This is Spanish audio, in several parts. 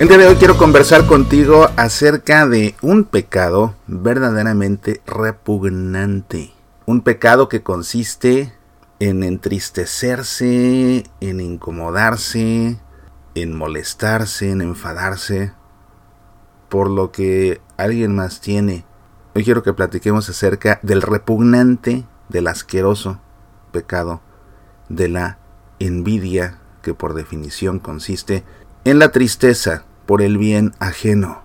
El día de hoy quiero conversar contigo acerca de un pecado verdaderamente repugnante. Un pecado que consiste en entristecerse, en incomodarse, en molestarse, en enfadarse por lo que alguien más tiene. Hoy quiero que platiquemos acerca del repugnante, del asqueroso pecado, de la envidia, que por definición consiste en la tristeza por el bien ajeno.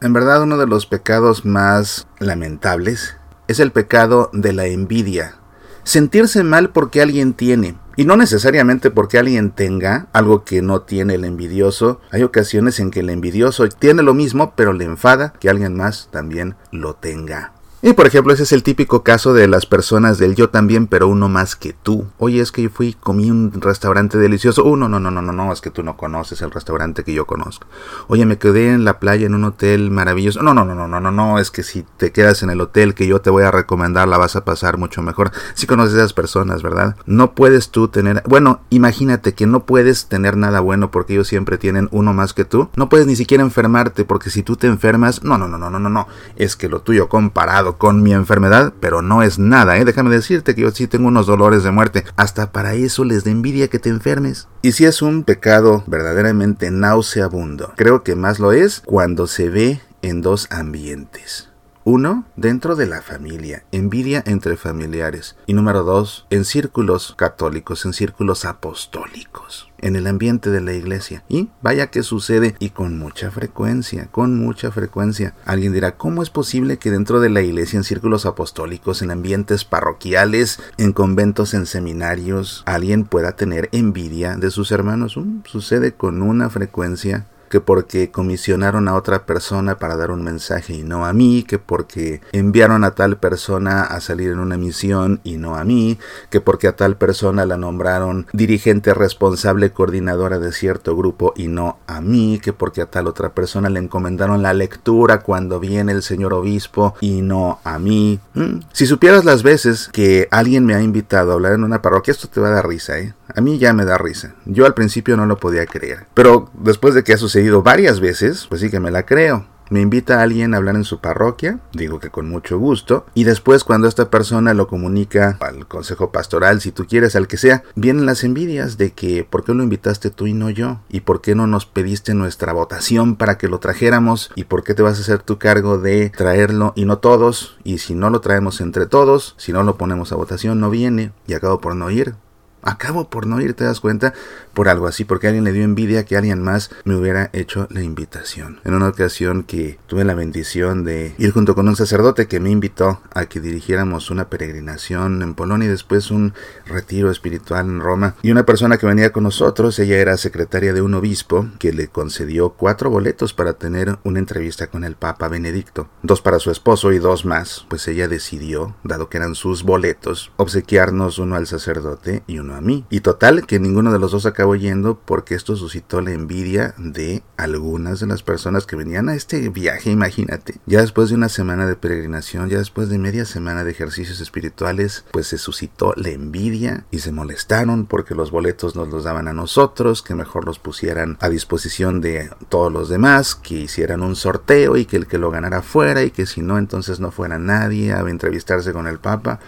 En verdad uno de los pecados más lamentables es el pecado de la envidia. Sentirse mal porque alguien tiene, y no necesariamente porque alguien tenga algo que no tiene el envidioso. Hay ocasiones en que el envidioso tiene lo mismo, pero le enfada que alguien más también lo tenga. Y por ejemplo, ese es el típico caso de las personas del yo también, pero uno más que tú. Oye, es que yo fui, comí un restaurante delicioso. Uh, no, no, no, no, no, es que tú no conoces el restaurante que yo conozco. Oye, me quedé en la playa en un hotel maravilloso. No, no, no, no, no, no, no, es que si te quedas en el hotel que yo te voy a recomendar, la vas a pasar mucho mejor. Si conoces a esas personas, ¿verdad? No puedes tú tener, bueno, imagínate que no puedes tener nada bueno porque ellos siempre tienen uno más que tú. No puedes ni siquiera enfermarte porque si tú te enfermas, no, no, no, no, no, no, no, es que lo tuyo comparado con mi enfermedad, pero no es nada, ¿eh? Déjame decirte que yo sí tengo unos dolores de muerte. Hasta para eso les da envidia que te enfermes. Y si es un pecado verdaderamente nauseabundo, creo que más lo es cuando se ve en dos ambientes. Uno, dentro de la familia, envidia entre familiares. Y número dos, en círculos católicos, en círculos apostólicos en el ambiente de la iglesia. Y vaya que sucede y con mucha frecuencia, con mucha frecuencia. Alguien dirá, ¿cómo es posible que dentro de la iglesia, en círculos apostólicos, en ambientes parroquiales, en conventos, en seminarios, alguien pueda tener envidia de sus hermanos? Mm, sucede con una frecuencia que porque comisionaron a otra persona para dar un mensaje y no a mí, que porque enviaron a tal persona a salir en una misión y no a mí, que porque a tal persona la nombraron dirigente responsable coordinadora de cierto grupo y no a mí, que porque a tal otra persona le encomendaron la lectura cuando viene el señor obispo y no a mí. Mm. Si supieras las veces que alguien me ha invitado a hablar en una parroquia, esto te va a dar risa, ¿eh? A mí ya me da risa. Yo al principio no lo podía creer. Pero después de que ha sucedido varias veces, pues sí que me la creo. Me invita a alguien a hablar en su parroquia, digo que con mucho gusto, y después cuando esta persona lo comunica al consejo pastoral, si tú quieres, al que sea, vienen las envidias de que ¿por qué lo invitaste tú y no yo? ¿Y por qué no nos pediste nuestra votación para que lo trajéramos? ¿Y por qué te vas a hacer tu cargo de traerlo y no todos? Y si no lo traemos entre todos, si no lo ponemos a votación, no viene y acabo por no ir. Acabo por no ir, te das cuenta, por algo así, porque alguien le dio envidia que alguien más me hubiera hecho la invitación. En una ocasión que tuve la bendición de ir junto con un sacerdote que me invitó a que dirigiéramos una peregrinación en Polonia y después un retiro espiritual en Roma. Y una persona que venía con nosotros, ella era secretaria de un obispo que le concedió cuatro boletos para tener una entrevista con el Papa Benedicto. Dos para su esposo y dos más, pues ella decidió, dado que eran sus boletos, obsequiarnos uno al sacerdote y uno a mí. Y total, que ninguno de los dos acabó yendo porque esto suscitó la envidia de algunas de las personas que venían a este viaje, imagínate. Ya después de una semana de peregrinación, ya después de media semana de ejercicios espirituales, pues se suscitó la envidia y se molestaron porque los boletos nos los daban a nosotros, que mejor los pusieran a disposición de todos los demás, que hicieran un sorteo y que el que lo ganara fuera y que si no entonces no fuera nadie a entrevistarse con el Papa.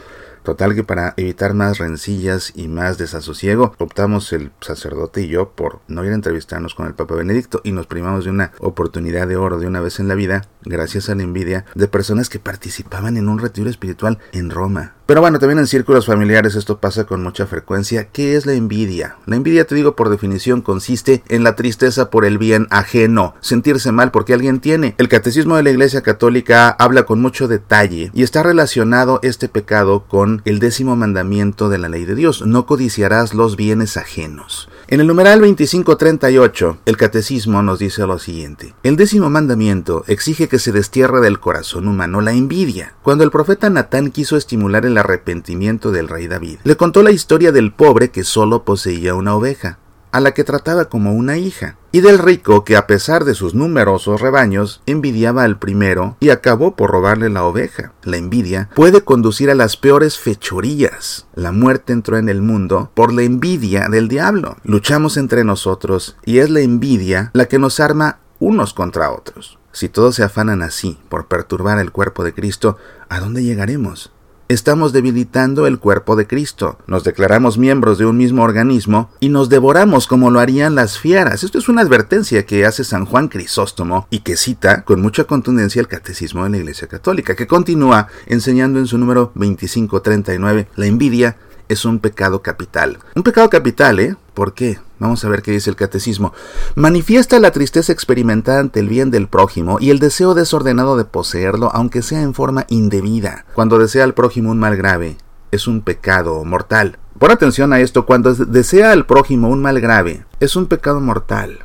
Total que para evitar más rencillas y más desasosiego, optamos el sacerdote y yo por no ir a entrevistarnos con el Papa Benedicto y nos primamos de una oportunidad de oro de una vez en la vida, gracias a la envidia de personas que participaban en un retiro espiritual en Roma. Pero bueno, también en círculos familiares esto pasa con mucha frecuencia. ¿Qué es la envidia? La envidia, te digo por definición, consiste en la tristeza por el bien ajeno, sentirse mal porque alguien tiene. El catecismo de la Iglesia Católica habla con mucho detalle y está relacionado este pecado con el décimo mandamiento de la ley de Dios, no codiciarás los bienes ajenos. En el numeral 2538, el catecismo nos dice lo siguiente. El décimo mandamiento exige que se destierre del corazón humano la envidia. Cuando el profeta Natán quiso estimular el arrepentimiento del rey David, le contó la historia del pobre que solo poseía una oveja, a la que trataba como una hija y del rico que a pesar de sus numerosos rebaños envidiaba al primero y acabó por robarle la oveja. La envidia puede conducir a las peores fechorías. La muerte entró en el mundo por la envidia del diablo. Luchamos entre nosotros y es la envidia la que nos arma unos contra otros. Si todos se afanan así por perturbar el cuerpo de Cristo, ¿a dónde llegaremos? Estamos debilitando el cuerpo de Cristo. Nos declaramos miembros de un mismo organismo y nos devoramos como lo harían las fieras. Esto es una advertencia que hace San Juan Crisóstomo y que cita con mucha contundencia el Catecismo de la Iglesia Católica, que continúa enseñando en su número 2539 la envidia es un pecado capital. Un pecado capital, ¿eh? ¿Por qué? Vamos a ver qué dice el catecismo. Manifiesta la tristeza experimentada ante el bien del prójimo y el deseo desordenado de poseerlo, aunque sea en forma indebida. Cuando desea al prójimo un mal grave, es un pecado mortal. Pon atención a esto, cuando desea al prójimo un mal grave, es un pecado mortal.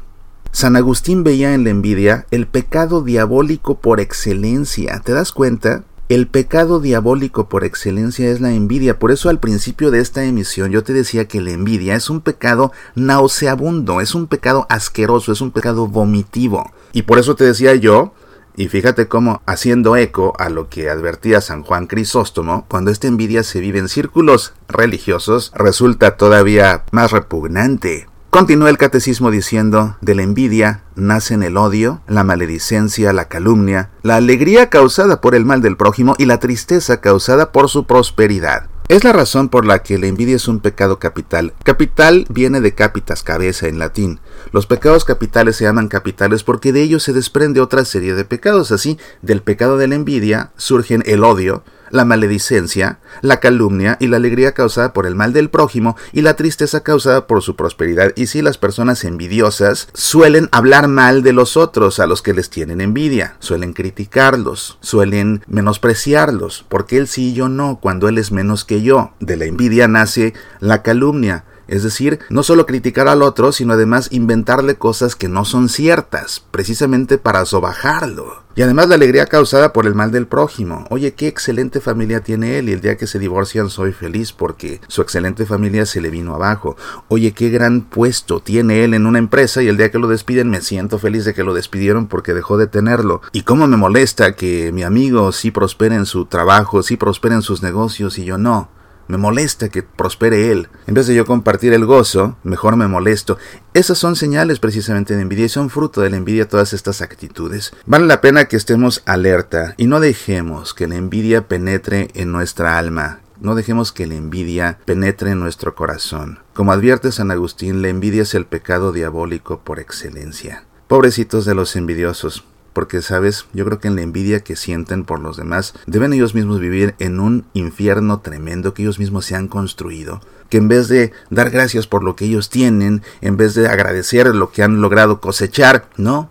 San Agustín veía en la envidia el pecado diabólico por excelencia. ¿Te das cuenta? El pecado diabólico por excelencia es la envidia. Por eso al principio de esta emisión yo te decía que la envidia es un pecado nauseabundo, es un pecado asqueroso, es un pecado vomitivo. Y por eso te decía yo, y fíjate cómo, haciendo eco a lo que advertía San Juan Crisóstomo, cuando esta envidia se vive en círculos religiosos, resulta todavía más repugnante. Continúa el catecismo diciendo, de la envidia nacen el odio, la maledicencia, la calumnia, la alegría causada por el mal del prójimo y la tristeza causada por su prosperidad. Es la razón por la que la envidia es un pecado capital. Capital viene de capitas, cabeza en latín. Los pecados capitales se llaman capitales porque de ellos se desprende otra serie de pecados. Así, del pecado de la envidia surgen el odio, la maledicencia, la calumnia y la alegría causada por el mal del prójimo y la tristeza causada por su prosperidad. Y si las personas envidiosas suelen hablar mal de los otros a los que les tienen envidia, suelen criticarlos, suelen menospreciarlos, porque él sí y yo no, cuando él es menos que yo. De la envidia nace la calumnia, es decir, no solo criticar al otro, sino además inventarle cosas que no son ciertas, precisamente para sobajarlo. Y además la alegría causada por el mal del prójimo. Oye, qué excelente familia tiene él y el día que se divorcian soy feliz porque su excelente familia se le vino abajo. Oye, qué gran puesto tiene él en una empresa y el día que lo despiden me siento feliz de que lo despidieron porque dejó de tenerlo. Y cómo me molesta que mi amigo sí prospere en su trabajo, sí prospere en sus negocios y yo no. Me molesta que prospere él. En vez de yo compartir el gozo, mejor me molesto. Esas son señales precisamente de envidia y son fruto de la envidia todas estas actitudes. Vale la pena que estemos alerta y no dejemos que la envidia penetre en nuestra alma. No dejemos que la envidia penetre en nuestro corazón. Como advierte San Agustín, la envidia es el pecado diabólico por excelencia. Pobrecitos de los envidiosos, porque sabes, yo creo que en la envidia que sienten por los demás, deben ellos mismos vivir en un infierno tremendo que ellos mismos se han construido, que en vez de dar gracias por lo que ellos tienen, en vez de agradecer lo que han logrado cosechar, no,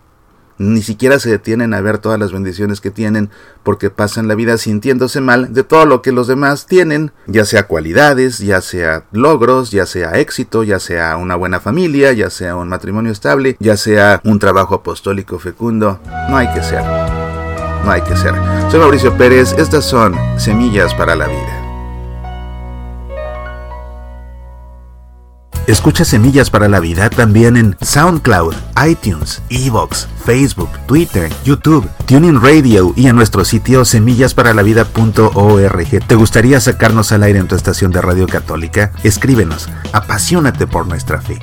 ni siquiera se detienen a ver todas las bendiciones que tienen porque pasan la vida sintiéndose mal de todo lo que los demás tienen, ya sea cualidades, ya sea logros, ya sea éxito, ya sea una buena familia, ya sea un matrimonio estable, ya sea un trabajo apostólico fecundo. No hay que ser. No hay que ser. Soy Mauricio Pérez, estas son Semillas para la Vida. Escucha Semillas para la Vida también en SoundCloud, iTunes, Evox, Facebook, Twitter, YouTube, Tuning Radio y en nuestro sitio semillasparalavida.org. ¿Te gustaría sacarnos al aire en tu estación de radio católica? Escríbenos. Apasionate por nuestra fe.